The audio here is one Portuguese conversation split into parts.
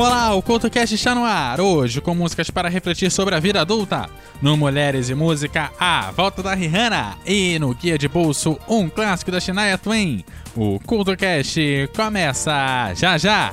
Olá, o CoutoCast está no ar, hoje com músicas para refletir sobre a vida adulta. No Mulheres e Música, a volta da Rihanna. E no Guia de Bolso, um clássico da Shania Twain. O CultoCast começa já já!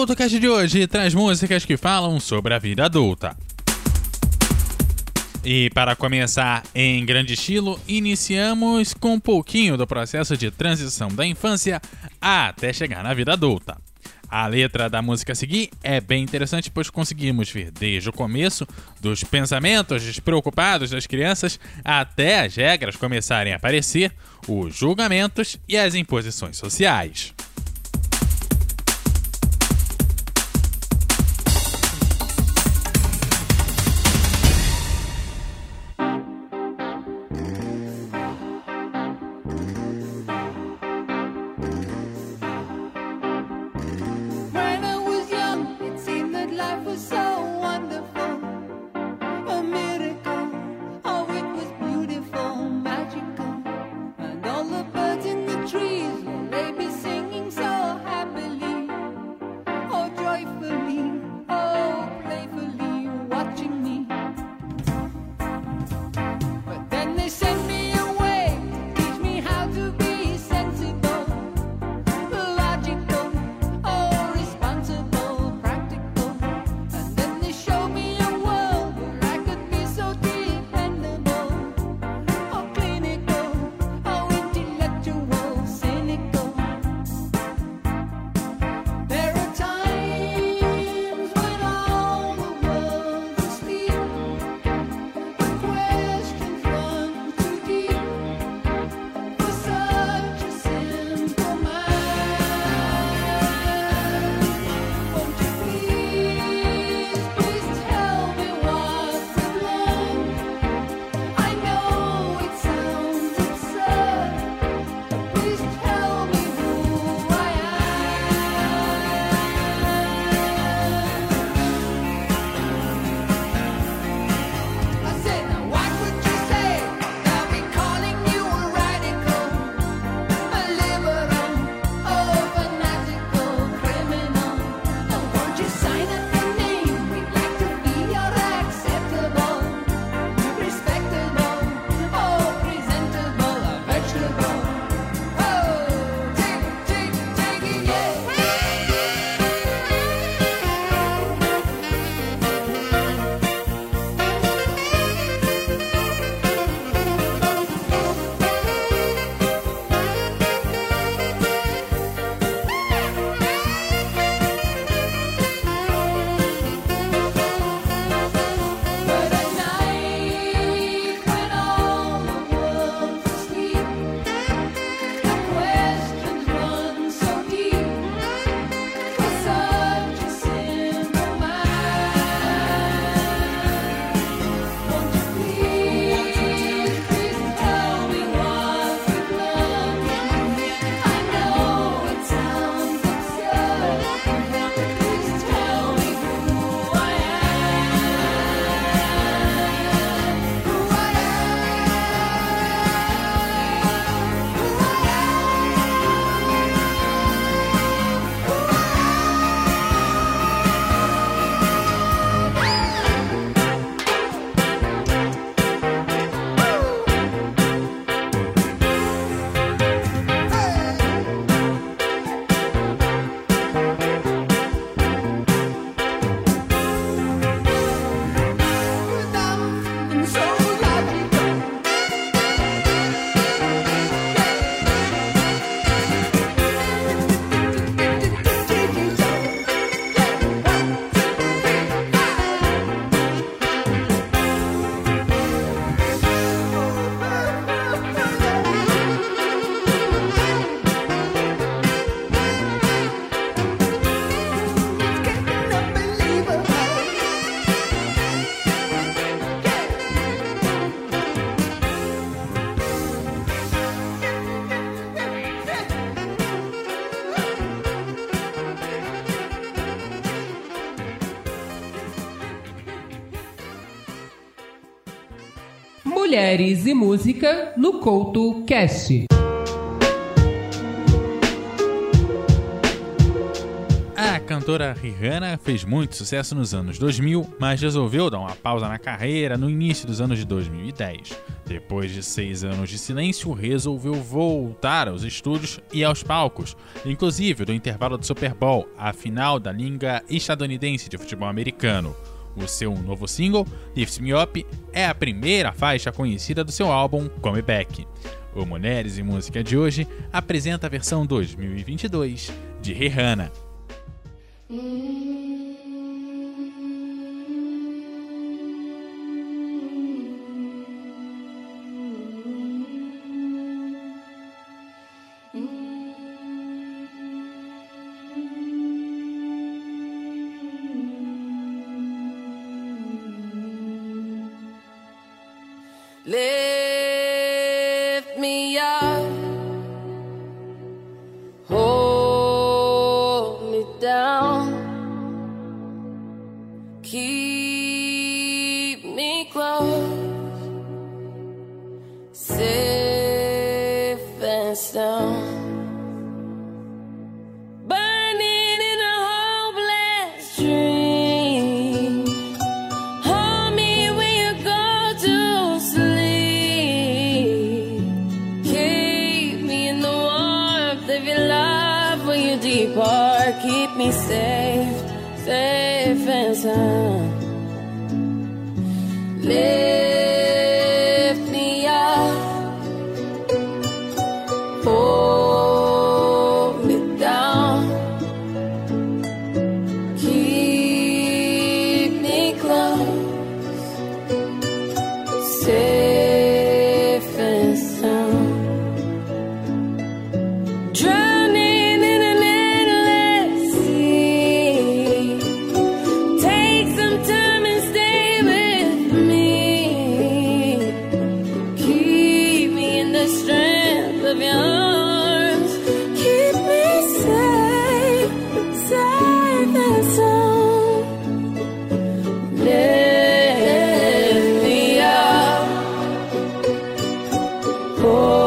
CultoCast de hoje traz músicas que falam sobre a vida adulta. E para começar em grande estilo, iniciamos com um pouquinho do processo de transição da infância até chegar na vida adulta. A letra da música a seguir é bem interessante, pois conseguimos ver desde o começo dos pensamentos despreocupados das crianças até as regras começarem a aparecer, os julgamentos e as imposições sociais. Mulheres e Música no Couto Cast. A cantora Rihanna fez muito sucesso nos anos 2000, mas resolveu dar uma pausa na carreira no início dos anos de 2010. Depois de seis anos de silêncio, resolveu voltar aos estúdios e aos palcos, inclusive do intervalo do Super Bowl, a final da Liga Estadunidense de Futebol Americano. O seu novo single, Lift Me Up, é a primeira faixa conhecida do seu álbum Come Back. O Mulheres e Música de hoje apresenta a versão 2022 de Rihanna. present for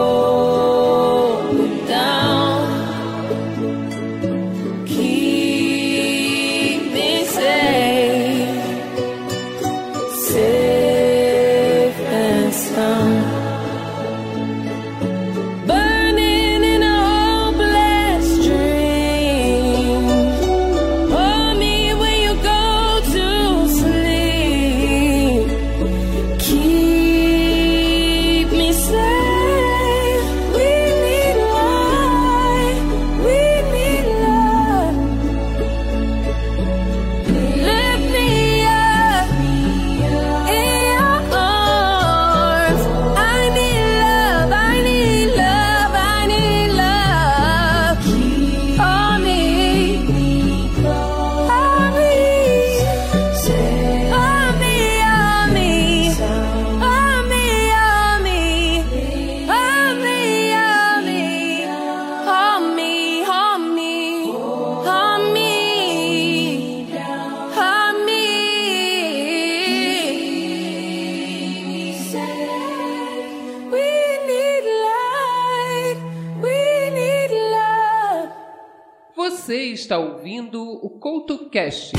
está ouvindo o Couto Cast.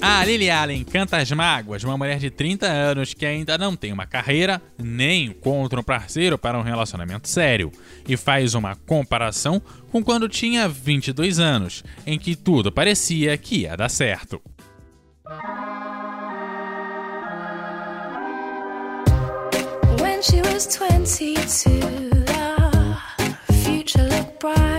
A Lily Allen canta as mágoas de uma mulher de 30 anos que ainda não tem uma carreira nem encontra um parceiro para um relacionamento sério e faz uma comparação com quando tinha 22 anos, em que tudo parecia que ia dar certo. When she was 22, the future looked bright.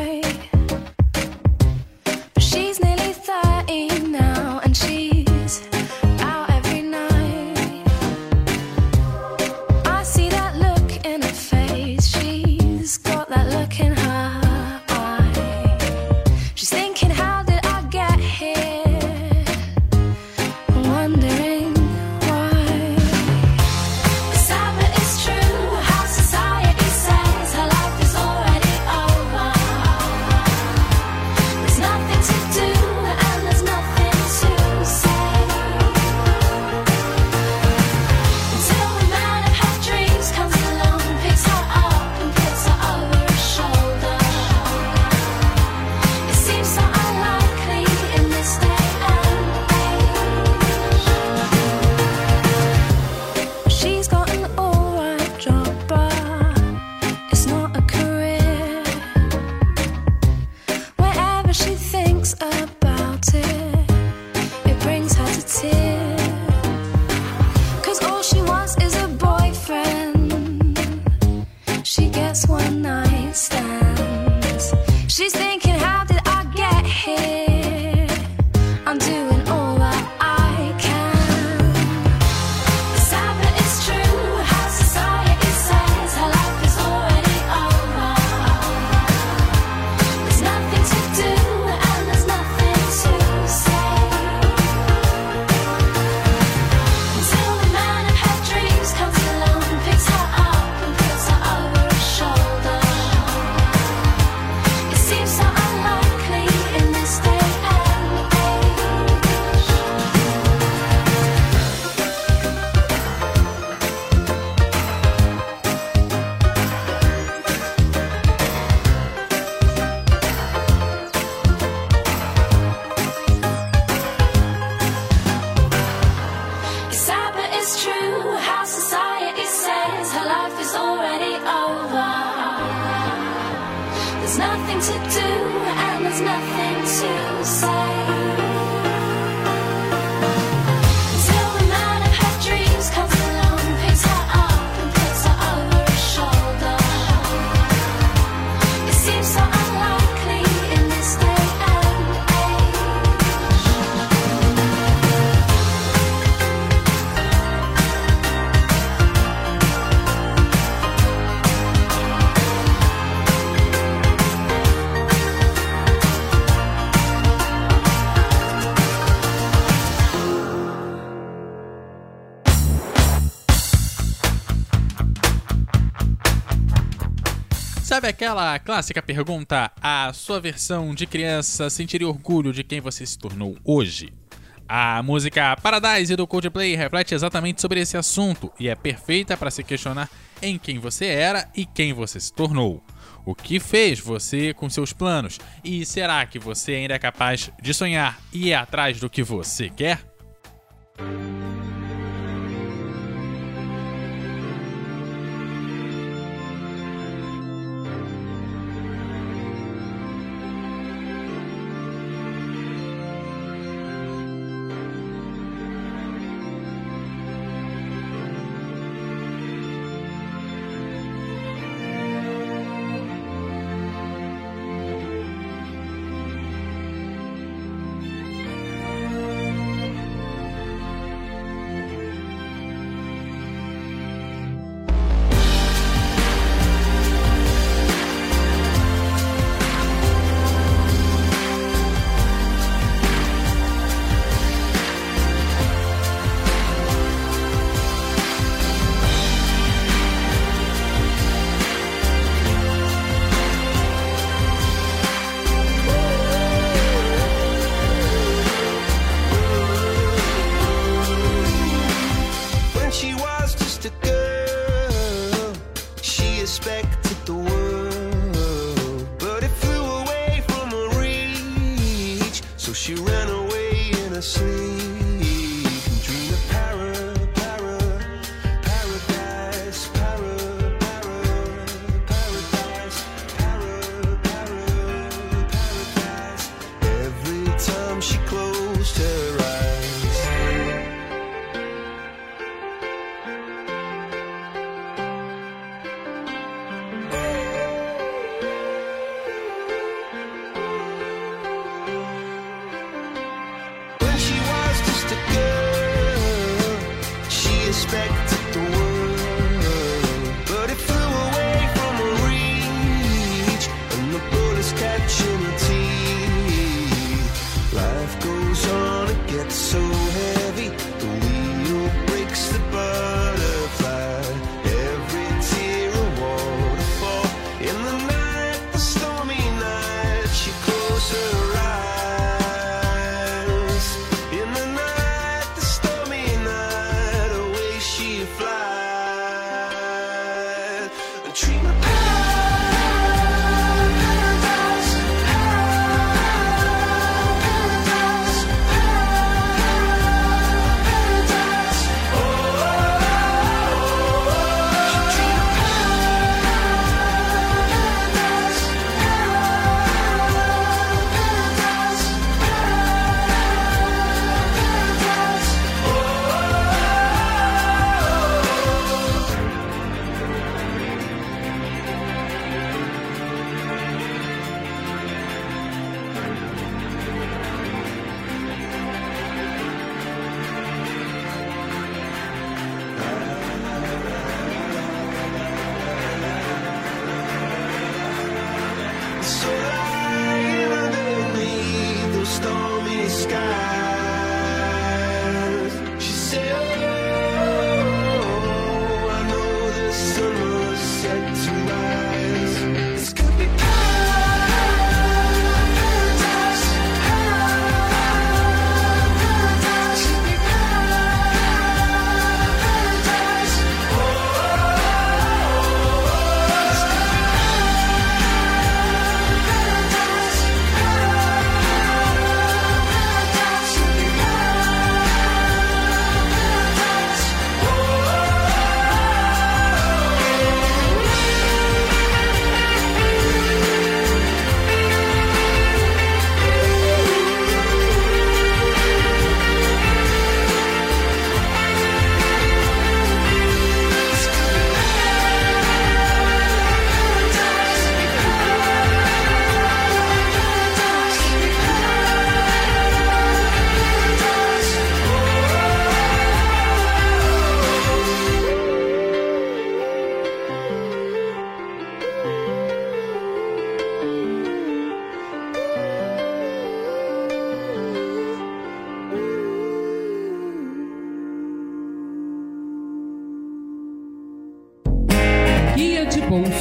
Sabe aquela clássica pergunta? A sua versão de criança sentiria orgulho de quem você se tornou hoje? A música Paradise do Coldplay reflete exatamente sobre esse assunto e é perfeita para se questionar em quem você era e quem você se tornou. O que fez você com seus planos? E será que você ainda é capaz de sonhar e ir atrás do que você quer?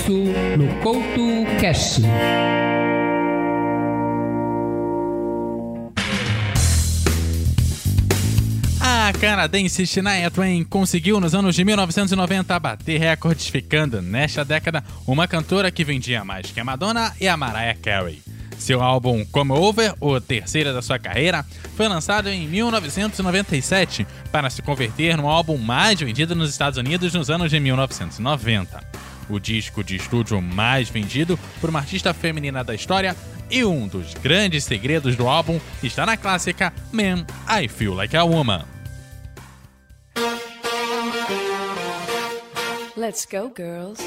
No Couto Cast. A canadense Shania Twain conseguiu nos anos de 1990 bater recordes, ficando nesta década uma cantora que vendia mais que a Madonna e a Mariah Carey. Seu álbum Come Over, o terceiro da sua carreira, foi lançado em 1997 para se converter no álbum mais vendido nos Estados Unidos nos anos de 1990 o disco de estúdio mais vendido por uma artista feminina da história, e um dos grandes segredos do álbum está na clássica Man, I Feel Like a Woman. Let's go, girls.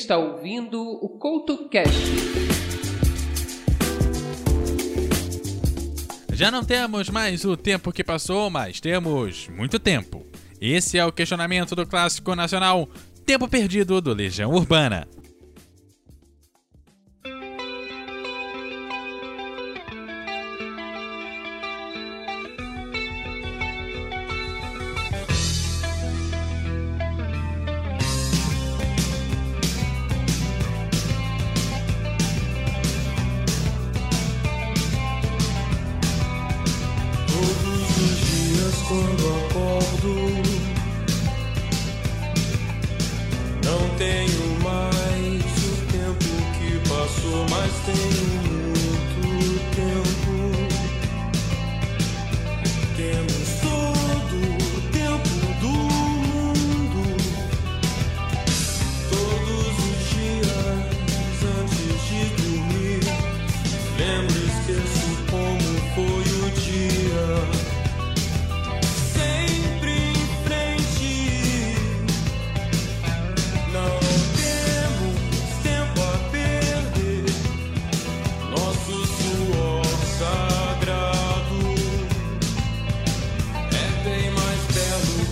está ouvindo o CoutoCast. Já não temos mais o tempo que passou, mas temos muito tempo. Esse é o questionamento do clássico nacional Tempo Perdido do Legião Urbana.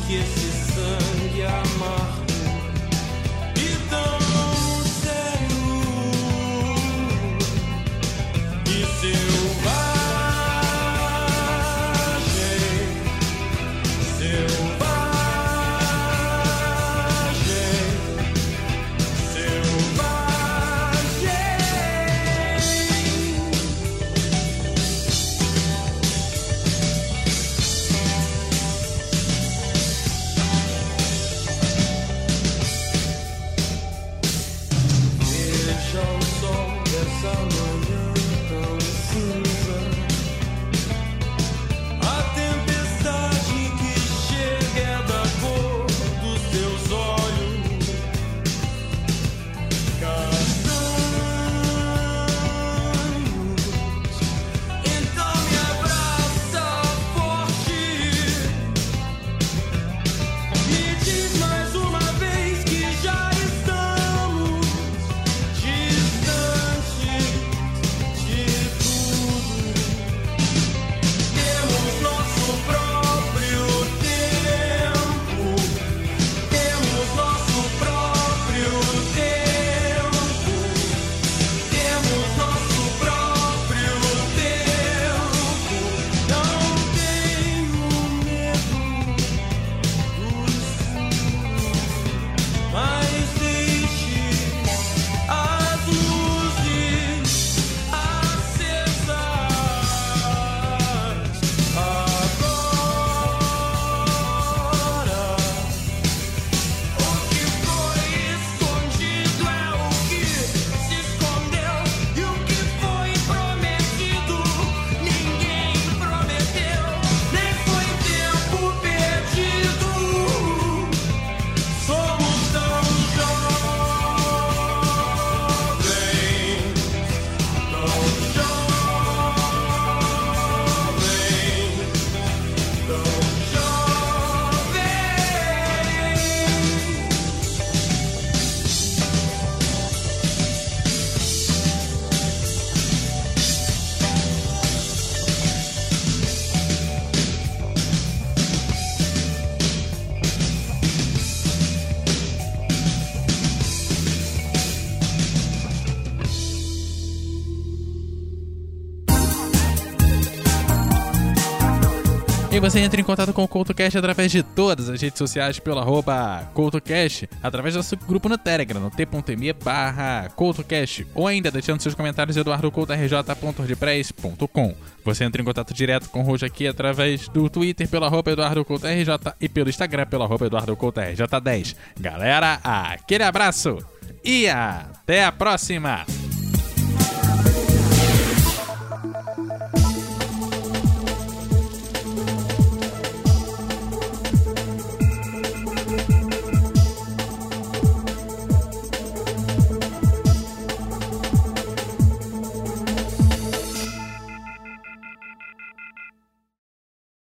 kiss E você entra em contato com o CoutoCast através de todas as redes sociais pelo arroba CoutoCast, através do nosso grupo no Telegram, no t.me barra CoutoCast, ou ainda deixando seus comentários em eduardocoutorj.ordpress.com. Você entra em contato direto com o Rojo aqui através do Twitter pelo arroba EduardoCoutoRJ e pelo Instagram pelo arroba EduardoCoutoRJ10. Galera, aquele abraço e até a próxima!